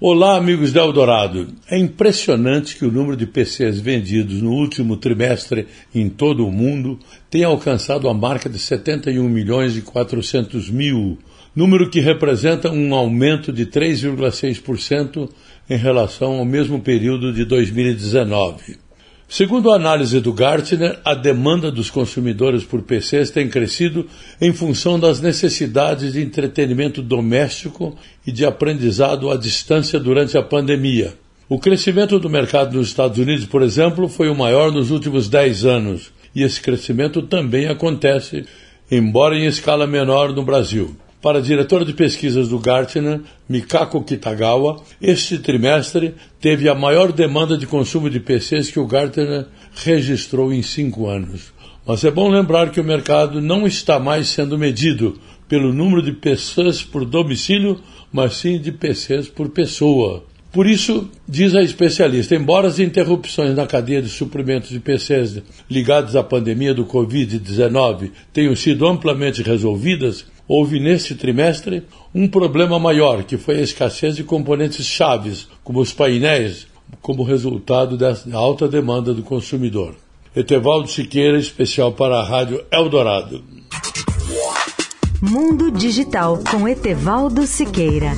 Olá, amigos da Eldorado. É impressionante que o número de PCs vendidos no último trimestre em todo o mundo tenha alcançado a marca de 71 milhões e 400 mil, número que representa um aumento de 3,6% em relação ao mesmo período de 2019. Segundo a análise do Gartner, a demanda dos consumidores por PCs tem crescido em função das necessidades de entretenimento doméstico e de aprendizado à distância durante a pandemia. O crescimento do mercado nos Estados Unidos, por exemplo, foi o maior nos últimos 10 anos, e esse crescimento também acontece, embora em escala menor, no Brasil. Para a diretora de pesquisas do Gartner, Mikako Kitagawa, este trimestre teve a maior demanda de consumo de PCs que o Gartner registrou em cinco anos. Mas é bom lembrar que o mercado não está mais sendo medido pelo número de PCs por domicílio, mas sim de PCs por pessoa. Por isso, diz a especialista, embora as interrupções na cadeia de suprimentos de PCs ligadas à pandemia do Covid-19 tenham sido amplamente resolvidas, houve neste trimestre um problema maior, que foi a escassez de componentes chaves, como os painéis, como resultado da alta demanda do consumidor. Etevaldo Siqueira, especial para a Rádio Eldorado. Mundo Digital com Etevaldo Siqueira.